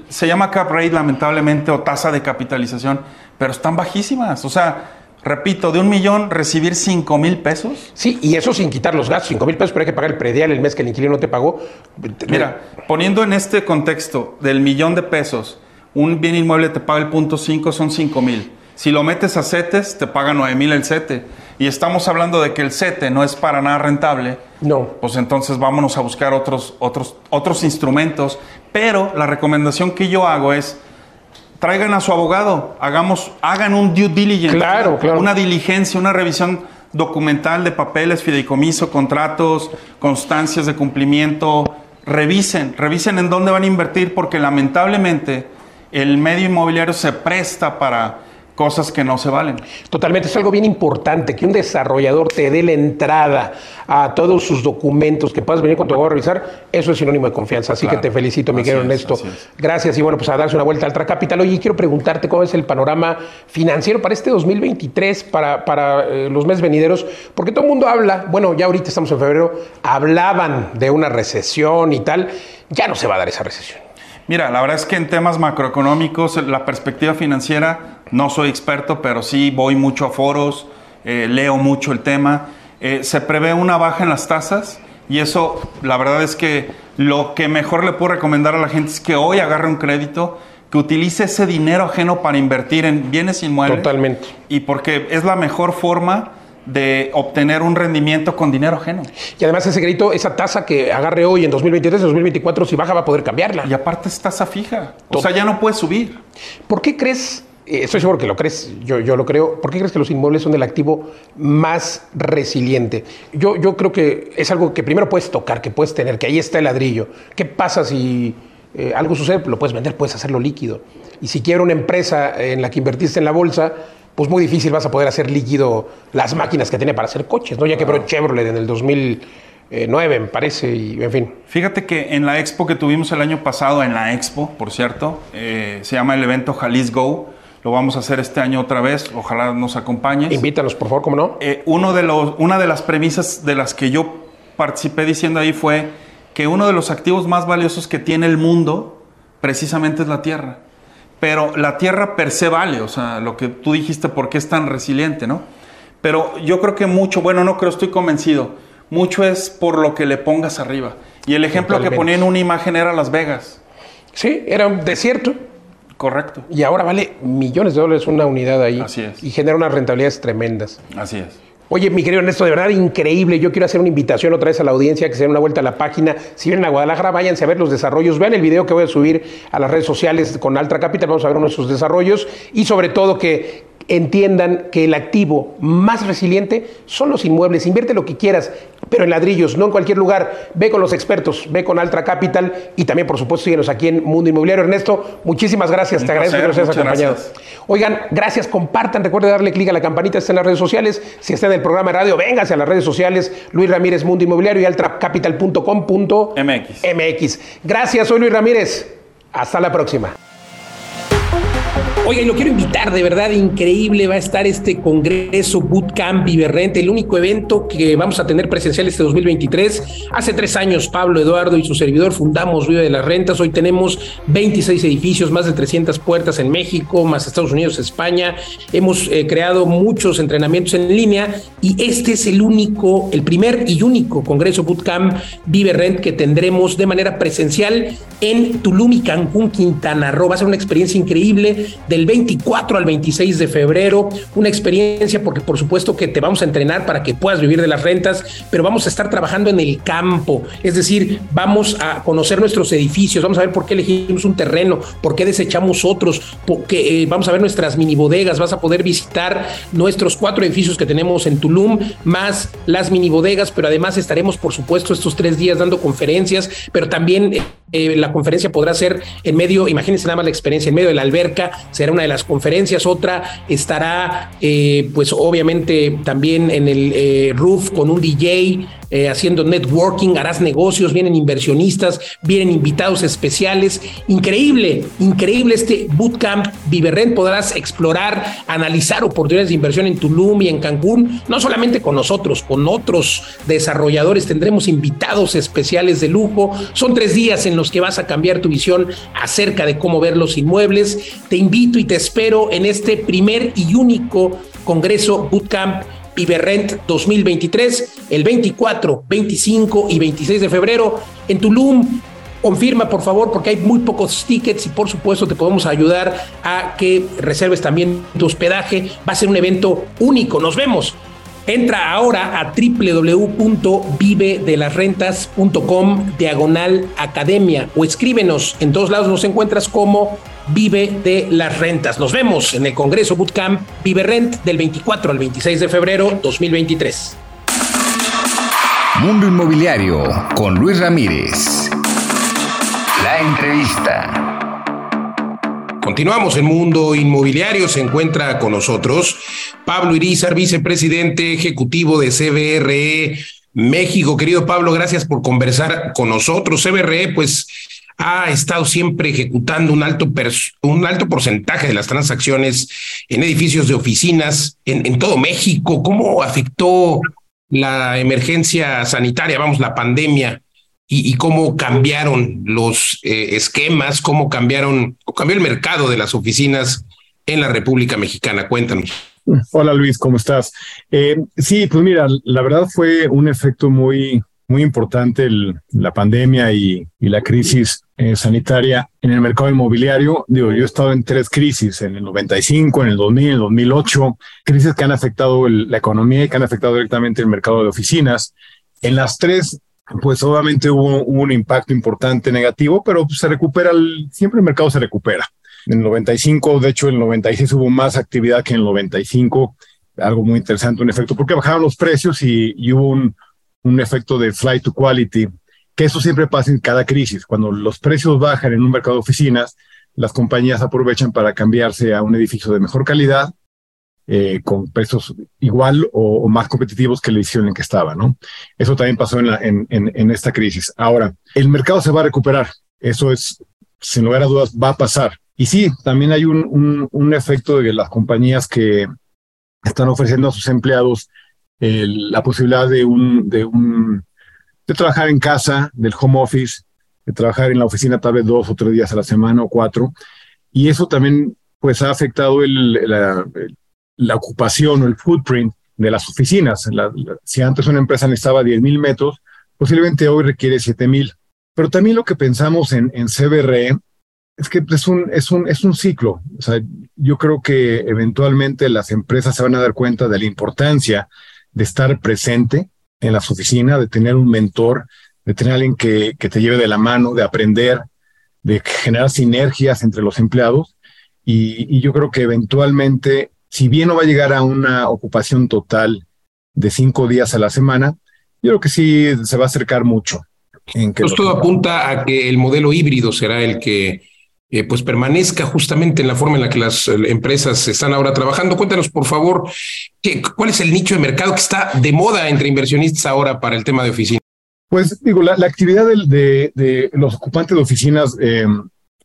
S6: se llama cap rate, lamentablemente, o tasa de capitalización, pero están bajísimas. O sea, repito, de un millón recibir cinco mil pesos.
S1: Sí, y eso sin quitar los gastos, cinco mil pesos, pero hay que pagar el predial el mes que el inquilino no te pagó.
S6: Mira, poniendo en este contexto del millón de pesos, un bien inmueble te paga el punto cinco, son cinco mil. Si lo metes a CETES, te paga 9 mil el CETE. Y estamos hablando de que el CETE no es para nada rentable.
S1: No.
S6: Pues entonces vámonos a buscar otros, otros, otros instrumentos. Pero la recomendación que yo hago es, traigan a su abogado, hagamos, hagan un due diligence.
S1: Claro, claro.
S6: Una diligencia, una revisión documental de papeles, fideicomiso, contratos, constancias de cumplimiento. Revisen, revisen en dónde van a invertir porque lamentablemente el medio inmobiliario se presta para cosas que no se valen.
S1: Totalmente, es algo bien importante que un desarrollador te dé la entrada a todos sus documentos, que puedas venir con tu abogado a revisar, eso es sinónimo de confianza. Así
S6: Claro.
S1: que te felicito, mi
S6: Así
S1: querido
S6: es,
S1: Ernesto. Gracias y bueno, pues a darse una vuelta al Ultra Capital. Oye, quiero preguntarte cómo es el panorama financiero para este 2023, para, para eh, los meses venideros, porque todo el mundo habla, bueno, ya ahorita estamos en febrero, hablaban de una recesión y tal, ya no se va a dar esa recesión.
S6: Mira, la verdad es que en temas macroeconómicos, la perspectiva financiera, no soy experto, pero sí voy mucho a foros, eh, leo mucho el tema. Eh, se prevé una baja en las tasas y eso, la verdad es que lo que mejor le puedo recomendar a la gente es que hoy agarre un crédito, que utilice ese dinero ajeno para invertir en bienes inmuebles.
S1: Totalmente.
S6: Y porque es la mejor forma de obtener un rendimiento con dinero ajeno.
S1: Y además ese crédito, esa tasa que agarre hoy en 2023, en 2024, si baja va a poder cambiarla.
S6: Y aparte es tasa fija. O sea, ya no puede subir.
S1: ¿Por qué crees, estoy seguro que lo crees, yo, yo lo creo, ¿por qué crees que los inmuebles son el activo más resiliente? Yo, yo creo que es algo que primero puedes tocar, que puedes tener, que ahí está el ladrillo. ¿Qué pasa si eh, algo sucede? Lo puedes vender, puedes hacerlo líquido. Y si quiere una empresa en la que invertiste en la bolsa, pues muy difícil vas a poder hacer líquido las máquinas que tiene para hacer coches, ¿no? Ya quebró Chevrolet en el 2009, me parece, y en fin.
S6: Fíjate que en la expo que tuvimos el año pasado, en la expo, por cierto, eh, se llama el evento Jalis Go. Lo vamos a hacer este año otra vez. Ojalá nos acompañes.
S1: Invítanos, por favor, ¿cómo no?
S6: Eh, uno de los, una de las premisas de las que yo participé diciendo ahí fue que uno de los activos más valiosos que tiene el mundo precisamente es la tierra. Pero la tierra per se vale, o sea, lo que tú dijiste, ¿por qué es tan resiliente, no? Pero yo creo que mucho, bueno, no creo, estoy convencido, mucho es por lo que le pongas arriba. Y el ejemplo que ponía en una imagen era Las Vegas.
S1: Sí, era un desierto.
S6: Correcto.
S1: Y ahora vale millones de dólares una unidad ahí.
S6: Así es.
S1: Y genera unas rentabilidades tremendas.
S6: Así es.
S1: Oye, mi querido Ernesto, de verdad increíble. Yo quiero hacer una invitación otra vez a la audiencia que se den una vuelta a la página. Si vienen a Guadalajara, váyanse a ver los desarrollos. Vean el video que voy a subir a las redes sociales con Altra Capital. Vamos a ver nuestros desarrollos y sobre todo que entiendan que el activo más resiliente son los inmuebles. Invierte lo que quieras, pero en ladrillos, no en cualquier lugar. Ve con los expertos, ve con Altra Capital y también, por supuesto, síguenos aquí en Mundo Inmobiliario. Ernesto, muchísimas gracias.
S6: Un
S1: Te agradezco que nos hayas acompañado.
S6: gracias.
S1: Oigan, gracias, compartan, recuerden darle clic a la campanita, está en las redes sociales. Si está en el programa de radio, véngase a las redes sociales, Luis Ramírez Mundo Inmobiliario y altracapital.com.mx.
S6: MX.
S1: Gracias, soy Luis Ramírez. Hasta la próxima. Oiga, y lo quiero invitar, de verdad, increíble. Va a estar este Congreso Bootcamp Iberrente, el único evento que vamos a tener presencial este 2023. Hace tres años, Pablo Eduardo y su servidor fundamos Viva de las Rentas. Hoy tenemos 26 edificios, más de 300 puertas en México, más Estados Unidos, España. Hemos eh, creado muchos entrenamientos en línea y este es el único, el primer y único Congreso Bootcamp Vive Rent que tendremos de manera presencial en Tulum y Cancún, Quintana Roo. Va a ser una experiencia increíble del 24 al 26 de febrero. Una experiencia porque por supuesto que te vamos a entrenar para que puedas vivir de las rentas, pero vamos a estar trabajando en el campo. Es decir, vamos a conocer nuestros edificios, vamos a ver por qué elegimos un terreno, por qué desechamos otros, porque, eh, vamos a ver nuestras mini bodegas, vas a poder visitar nuestros cuatro edificios que tenemos en Tulum, más las mini bodegas, pero además estaremos, por supuesto, estos tres días dando conferencias, pero también eh, eh, la conferencia podrá ser en medio, imagínense nada más la experiencia, en medio de la alberca, será una de las conferencias, otra estará, eh, pues obviamente también en el eh, roof con un DJ. Eh, haciendo networking, harás negocios, vienen inversionistas, vienen invitados especiales. Increíble, increíble este bootcamp Viverrent. Podrás explorar, analizar oportunidades de inversión en Tulum y en Cancún, no solamente con nosotros, con otros desarrolladores. Tendremos invitados especiales de lujo. Son tres días en los que vas a cambiar tu visión acerca de cómo ver los inmuebles. Te invito y te espero en este primer y único Congreso Bootcamp Viverrent 2023, el 24, 25 y 26 de febrero en Tulum,
S2: Confirma, por favor, porque hay muy pocos tickets y por supuesto te podemos ayudar a que reserves también tu hospedaje. Va a ser un evento único. Nos vemos. Entra ahora a www.vivedelasrentas.com diagonal academia o escríbenos. En todos lados nos encuentras como Vive de las Rentas. Nos vemos en el Congreso Bootcamp Vive Rent del 24 al 26 de febrero 2023.
S3: Mundo Inmobiliario con Luis Ramírez. La entrevista.
S2: Continuamos en Mundo Inmobiliario. Se encuentra con nosotros Pablo Irizar, vicepresidente ejecutivo de CBRE México. Querido Pablo, gracias por conversar con nosotros. CBRE, pues ha estado siempre ejecutando un alto, un alto porcentaje de las transacciones en edificios de oficinas en, todo México. ¿Cómo afectó la emergencia sanitaria, vamos, la pandemia, y, cómo cambiaron los eh, esquemas, cómo cambiaron, cambió el mercado de las oficinas en la República Mexicana. Cuéntanos.
S7: Hola Luis, ¿cómo estás? Eh, sí, pues mira, la verdad fue un efecto muy, muy importante la pandemia y, la crisis eh, sanitaria en el mercado inmobiliario. Digo, yo he estado en tres crisis, en el 95, en el 2000, en el 2008, crisis que han afectado la economía y que han afectado directamente el mercado de oficinas. En las tres, pues obviamente hubo, un impacto importante negativo, pero se recupera, siempre el mercado se recupera. En el 95, de hecho, en el 96 hubo más actividad que en el 95, algo muy interesante, un efecto, porque bajaron los precios y, y hubo un, un efecto de flight to quality, que eso siempre pasa en cada crisis. Cuando los precios bajan en un mercado de oficinas, las compañías aprovechan para cambiarse a un edificio de mejor calidad, eh, con precios igual o, más competitivos que la edición en que estaba, ¿no? Eso también pasó en, la, en, en, esta crisis. Ahora, el mercado se va a recuperar. Eso es, sin lugar a dudas, va a pasar. Y sí, también hay un, un, un efecto de las compañías que están ofreciendo a sus empleados la posibilidad de un, de un, de trabajar en casa, del home office, de trabajar en la oficina tal vez dos o tres días a la semana o cuatro. Y eso también pues ha afectado el, la, la, ocupación o el footprint de las oficinas. si antes una empresa necesitaba 10 mil metros, posiblemente hoy requiere 7 mil. Pero también lo que pensamos en, en CBRE es que es un, es un, es un ciclo. O sea, yo creo que eventualmente las empresas se van a dar cuenta de la importancia de estar presente en las oficinas, de tener un mentor, de tener alguien que, que te lleve de la mano, de aprender, de generar sinergias entre los empleados. Y, y, yo creo que eventualmente, si bien no va a llegar a una ocupación total de cinco días a la semana, yo creo que sí se va a acercar mucho.
S2: En que todo apunta a que el modelo híbrido será el que eh, pues permanezca justamente en la forma en la que las eh, empresas están ahora trabajando. Cuéntanos, por favor, ¿qué, ¿cuál es el nicho de mercado que está de moda entre inversionistas ahora para el tema de oficina?
S7: Pues digo, la, actividad de, de, los ocupantes de oficinas, eh,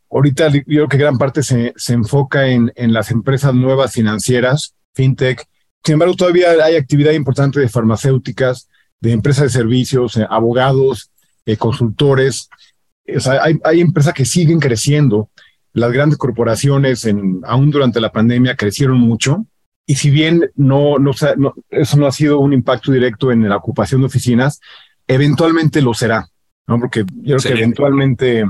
S7: ahorita yo creo que gran parte se, se enfoca en, en las empresas nuevas financieras, fintech. Sin embargo, todavía hay actividad importante de farmacéuticas, de empresas de servicios, abogados, consultores. O sea, hay, hay empresas que siguen creciendo las grandes corporaciones, en, aún durante la pandemia, crecieron mucho. Y si bien no, no, eso no ha sido un impacto directo en la ocupación de oficinas, eventualmente lo será, ¿no? Porque yo creo que eventualmente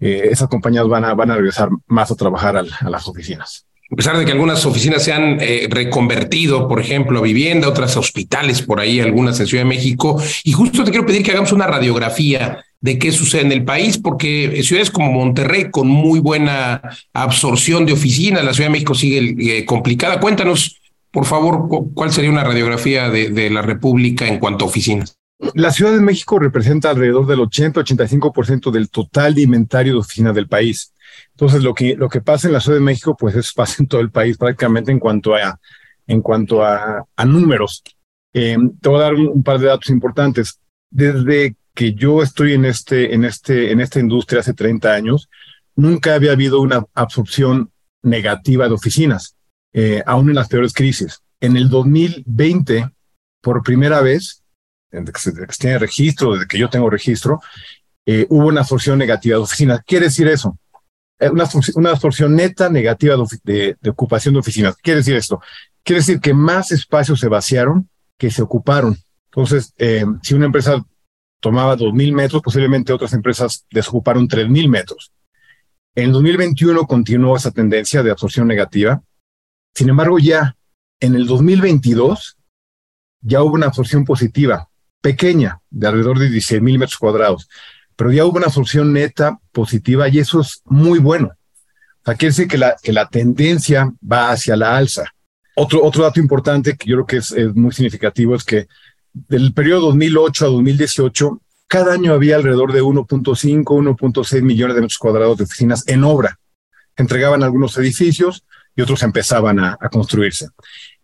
S7: eh, esas compañías van a, van a regresar más a trabajar a las oficinas.
S2: A pesar de que algunas oficinas se han eh, reconvertido, por ejemplo, a vivienda, otras a hospitales por ahí, algunas en Ciudad de México. Y justo te quiero pedir que hagamos una radiografía de qué sucede en el país, porque ciudades como Monterrey, con muy buena absorción de oficinas, la Ciudad de México sigue eh, complicada. Cuéntanos, por favor, cuál sería una radiografía de, la República en cuanto a oficinas.
S7: La Ciudad de México representa alrededor del 80-85% del total de inventario de oficinas del país. Entonces, lo que, lo que pasa en la Ciudad de México, pues eso pasa en todo el país prácticamente en cuanto a, en cuanto a, números. Eh, te voy a dar un, par de datos importantes. Desde que yo estoy en, este, en, este, en esta industria hace 30 años, nunca había habido una absorción negativa de oficinas, eh, aún en las peores crisis. En el 2020, por primera vez, desde que se, tiene registro, desde que yo tengo registro, eh, hubo una absorción negativa de oficinas. ¿Qué quiere decir eso? Eh, una, absorción neta negativa de, ocupación de oficinas. ¿Qué quiere decir esto? Quiere decir que más espacios se vaciaron que se ocuparon. Entonces, si una empresa tomaba 2.000 metros, posiblemente otras empresas desocuparon 3.000 metros. En 2021 continuó esa tendencia de absorción negativa. Sin embargo, ya en el 2022 ya hubo una absorción positiva, pequeña, de alrededor de 16.000 metros cuadrados, pero ya hubo una absorción neta positiva y eso es muy bueno. O sea, decir que la, que la tendencia va hacia la alza. Otro, otro dato importante que yo creo que es, muy significativo es que del periodo 2008 a 2018, cada año había alrededor de 1.5, 1.6 millones de metros cuadrados de oficinas en obra. Entregaban algunos edificios y otros empezaban a, a construirse.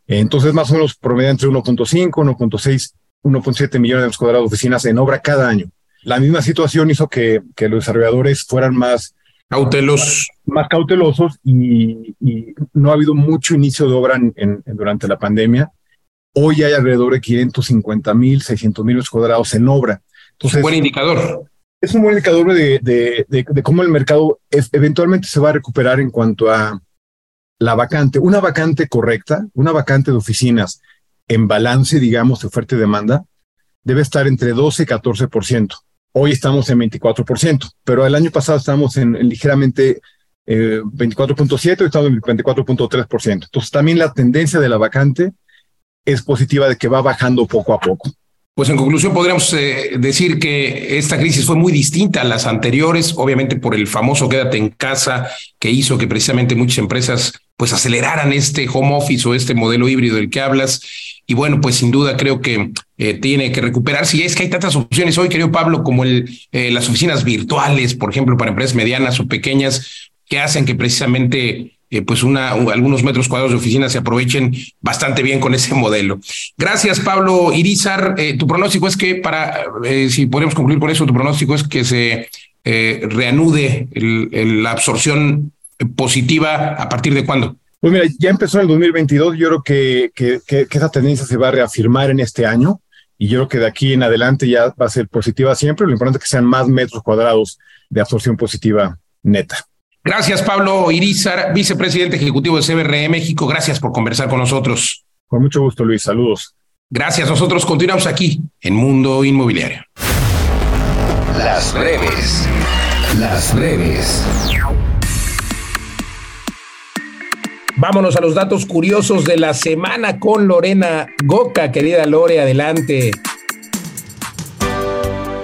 S7: Entonces, más o menos promedio entre 1.5, 1.6, 1.7 millones de metros cuadrados de oficinas en obra cada año. La misma situación hizo que, que los desarrolladores fueran más
S2: cautelosos,
S7: más, cautelosos y, y, no ha habido mucho inicio de obra en, en, durante la pandemia. Hoy hay alrededor de 550 mil, 600 mil metros cuadrados en obra.
S2: Entonces, un buen indicador.
S7: Es un buen indicador de, de, de, de cómo el mercado es, eventualmente se va a recuperar en cuanto a la vacante. Una vacante correcta, una vacante de oficinas en balance, digamos, de oferta y demanda, debe estar entre 12 y 14%. Hoy estamos en 24%, pero el año pasado estábamos en, en ligeramente eh, 24.7 y estamos en 24.3%. Entonces también la tendencia de la vacante es positiva de que va bajando poco a poco.
S2: Pues en conclusión podríamos eh, decir que esta crisis fue muy distinta a las anteriores, obviamente por el famoso quédate en casa que hizo que precisamente muchas empresas pues aceleraran este home office o este modelo híbrido del que hablas. Y bueno, pues sin duda creo que eh, tiene que recuperarse. Y es que hay tantas opciones hoy, querido Pablo, como el, eh, las oficinas virtuales, por ejemplo, para empresas medianas o pequeñas, que hacen que precisamente eh, pues una, un, algunos metros cuadrados de oficina se aprovechen bastante bien con ese modelo. Gracias, Pablo Irizar. Tu pronóstico es que para, si podemos concluir con eso, tu pronóstico es que se reanude la absorción positiva a partir de cuándo?
S7: Pues mira, ya empezó en el 2022, yo creo que, que, que, que esa tendencia se va a reafirmar en este año y yo creo que de aquí en adelante ya va a ser positiva siempre. Lo importante es que sean más metros cuadrados de absorción positiva neta.
S2: Gracias, Pablo Irizar, vicepresidente ejecutivo de CBRE México. Gracias por conversar con nosotros.
S7: Con mucho gusto, Luis. Saludos.
S2: Gracias. Nosotros continuamos aquí en Mundo Inmobiliario.
S3: Las breves. Las breves.
S8: Vámonos a los datos curiosos de la semana con Lorena Goca. Querida Lore, adelante.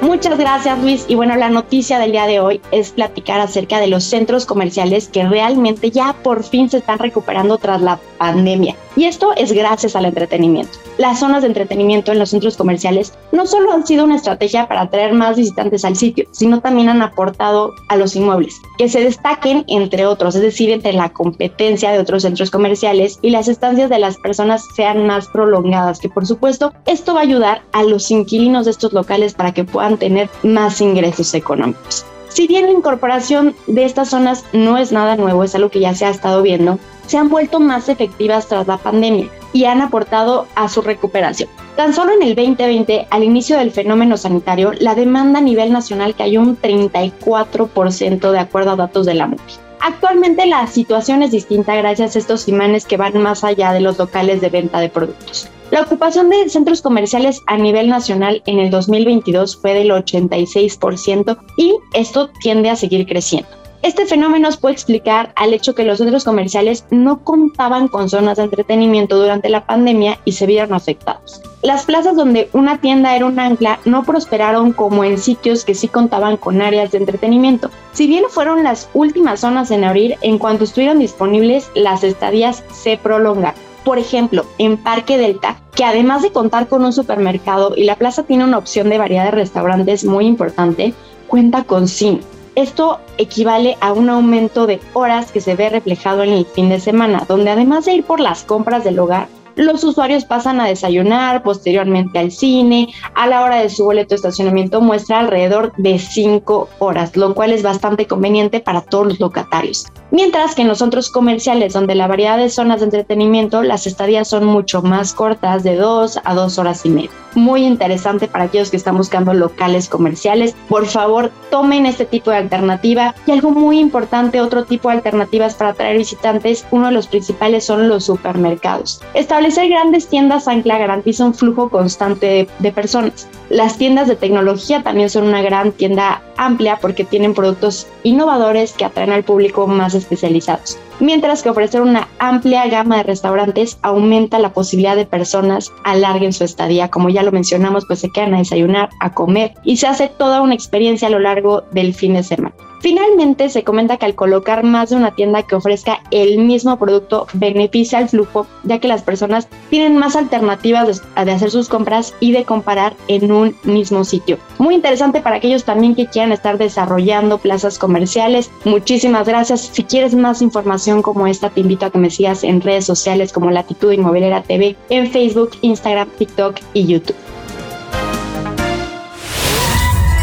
S9: Muchas gracias Luis. Y bueno, la noticia del día de hoy es platicar acerca de los centros comerciales que realmente ya por fin se están recuperando tras la pandemia. Y esto es gracias al entretenimiento. Las zonas de entretenimiento en los centros comerciales no solo han sido una estrategia para atraer más visitantes al sitio, sino también han aportado a los inmuebles, que se destaquen entre otros, es decir, entre la competencia de otros centros comerciales y las estancias de las personas sean más prolongadas, que por supuesto esto va a ayudar a los inquilinos de estos locales para que puedan tener más ingresos económicos. Si bien la incorporación de estas zonas no es nada nuevo, es algo que ya se ha estado viendo, se han vuelto más efectivas tras la pandemia y han aportado a su recuperación. Tan solo en el 2020, al inicio del fenómeno sanitario, la demanda a nivel nacional cayó un 34% de acuerdo a datos de la MUPI. Actualmente la situación es distinta gracias a estos imanes que van más allá de los locales de venta de productos. La ocupación de centros comerciales a nivel nacional en el 2022 fue del 86% y esto tiende a seguir creciendo. Este fenómeno se puede explicar al hecho que los centros comerciales no contaban con zonas de entretenimiento durante la pandemia y se vieron afectados. Las plazas donde una tienda era un ancla no prosperaron como en sitios que sí contaban con áreas de entretenimiento. Si bien fueron las últimas zonas en abrir, en cuanto estuvieron disponibles, las estadías se prolongaron. Por ejemplo, en Parque Delta, que además de contar con un supermercado y la plaza tiene una opción de variedad de restaurantes muy importante, cuenta con cine. Esto equivale a un aumento de horas que se ve reflejado en el fin de semana, donde además de ir por las compras del hogar, los usuarios pasan a desayunar, posteriormente al cine, a la hora de su boleto de estacionamiento muestra alrededor de 5 horas, lo cual es bastante conveniente para todos los locatarios. Mientras que en los centros comerciales, donde la variedad de zonas de entretenimiento, las estadías son mucho más cortas, de 2 a 2 horas y media. Muy interesante para aquellos que están buscando locales comerciales. Por favor, tomen este tipo de alternativa. Y algo muy importante, otro tipo de alternativas para atraer visitantes, uno de los principales son los supermercados. Establecer grandes tiendas ancla garantiza un flujo constante de, de personas. Las tiendas de tecnología también son una gran tienda amplia porque tienen productos innovadores que atraen al público más especializados. Mientras que ofrecer una amplia gama de restaurantes aumenta la posibilidad de personas alarguen su estadía. Como ya lo mencionamos, pues se quedan a desayunar, a comer y se hace toda una experiencia a lo largo del fin de semana. Finalmente, se comenta que al colocar más de una tienda que ofrezca el mismo producto beneficia al flujo, ya que las personas tienen más alternativas de hacer sus compras y de comparar en un mismo sitio. Muy interesante para aquellos también que quieran estar desarrollando plazas comerciales. Muchísimas gracias. Si quieres más información como esta, te invito a que me sigas en redes sociales como Latitud Inmobiliaria TV, en Facebook, Instagram, TikTok y YouTube.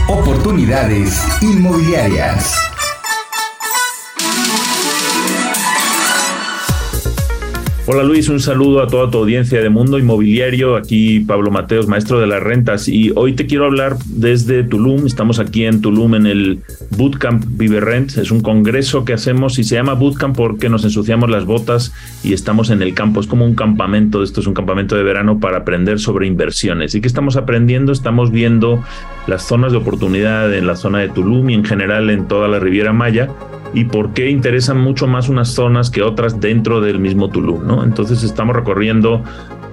S3: Oportunidades inmobiliarias.
S10: Hola Luis, un saludo a toda tu audiencia de Mundo Inmobiliario. Aquí Pablo Mateos, maestro de las rentas. Y hoy te quiero hablar desde Tulum. Estamos aquí en Tulum en el Bootcamp Vive Rent. Es un congreso que hacemos y se llama Bootcamp porque nos ensuciamos las botas y estamos en el campo. Es como un campamento. Esto es un campamento de verano para aprender sobre inversiones. ¿Y qué estamos aprendiendo? Estamos viendo las zonas de oportunidad en la zona de Tulum y en general en toda la Riviera Maya y por qué interesan mucho más unas zonas que otras dentro del mismo Tulum. ¿no? Entonces estamos recorriendo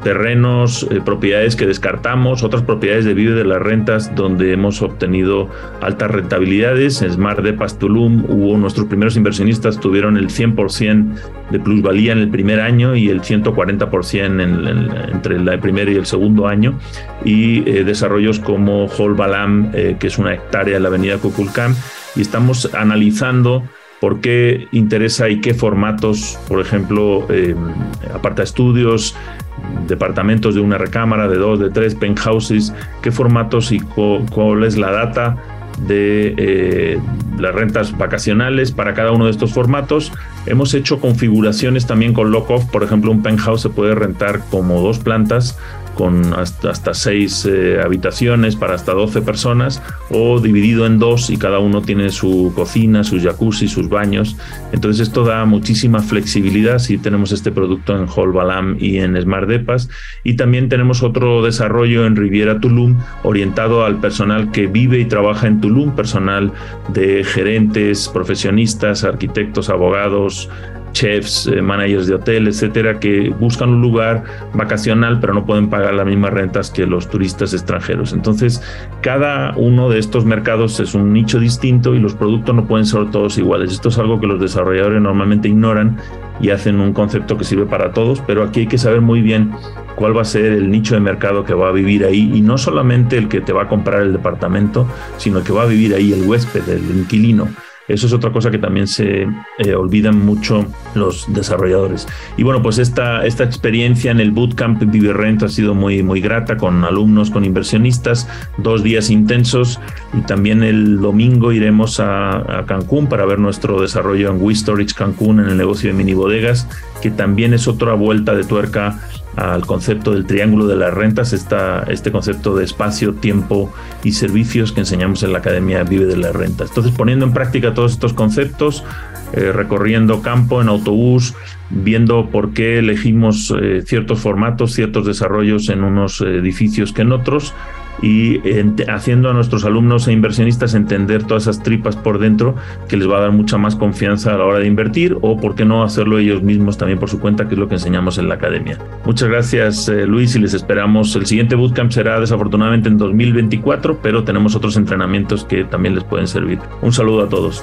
S10: terrenos, eh, propiedades que descartamos, otras propiedades de Vive de las Rentas donde hemos obtenido altas rentabilidades. En Smart de Pastulum hubo nuestros primeros inversionistas tuvieron el 100% de plusvalía en el primer año y el 140% en, entre el primer y el segundo año. Y eh, desarrollos como Hol Eh, que es una hectárea en la avenida Kukulcán. Y estamos analizando por qué interesa y qué formatos, por ejemplo, eh, aparta estudios, departamentos de una recámara, de dos, de tres, penthouses, qué formatos y cuál es la data de eh, las rentas vacacionales para cada uno de estos formatos. Hemos hecho configuraciones también con lock-off, por ejemplo, un penthouse se puede rentar como dos plantas con hasta, hasta seis eh, habitaciones para hasta 12 personas o dividido en dos y cada uno tiene su cocina, sus jacuzzi, sus baños. Entonces esto da muchísima flexibilidad si tenemos este producto en Hall Balam y en Smart Depas. Y también tenemos otro desarrollo en Riviera Tulum orientado al personal que vive y trabaja en Tulum, personal de gerentes, profesionistas, arquitectos, abogados, chefs, eh, managers de hotel, etcétera, que buscan un lugar vacacional pero no pueden pagar las mismas rentas que los turistas extranjeros. Entonces, cada uno de estos mercados es un nicho distinto y los productos no pueden ser todos iguales. Esto es algo que los desarrolladores normalmente ignoran y hacen un concepto que sirve para todos, pero aquí hay que saber muy bien cuál va a ser el nicho de mercado que va a vivir ahí y no solamente el que te va a comprar el departamento, sino que va a vivir ahí el huésped, el inquilino. Eso es otra cosa que también se eh, olvidan mucho los desarrolladores. Y bueno, pues esta, esta experiencia en el Bootcamp Viverrent ha sido muy, muy grata con alumnos, con inversionistas, dos días intensos y también el domingo iremos a, a Cancún para ver nuestro desarrollo en WeStorage Cancún en el negocio de mini bodegas, que también es otra vuelta de tuerca al concepto del triángulo de las rentas, está este concepto de espacio, tiempo y servicios que enseñamos en la Academia Vive de las Rentas. Entonces, poniendo en práctica todos estos conceptos, eh, recorriendo campo en autobús, viendo por qué elegimos eh, ciertos formatos, ciertos desarrollos en unos edificios que en otros, y haciendo a nuestros alumnos e inversionistas entender todas esas tripas por dentro que les va a dar mucha más confianza a la hora de invertir o por qué no hacerlo ellos mismos también por su cuenta, que es lo que enseñamos en la academia. Muchas gracias eh, Luis y les esperamos. El siguiente bootcamp será desafortunadamente en 2024, pero tenemos otros entrenamientos que también les pueden servir. Un saludo a todos.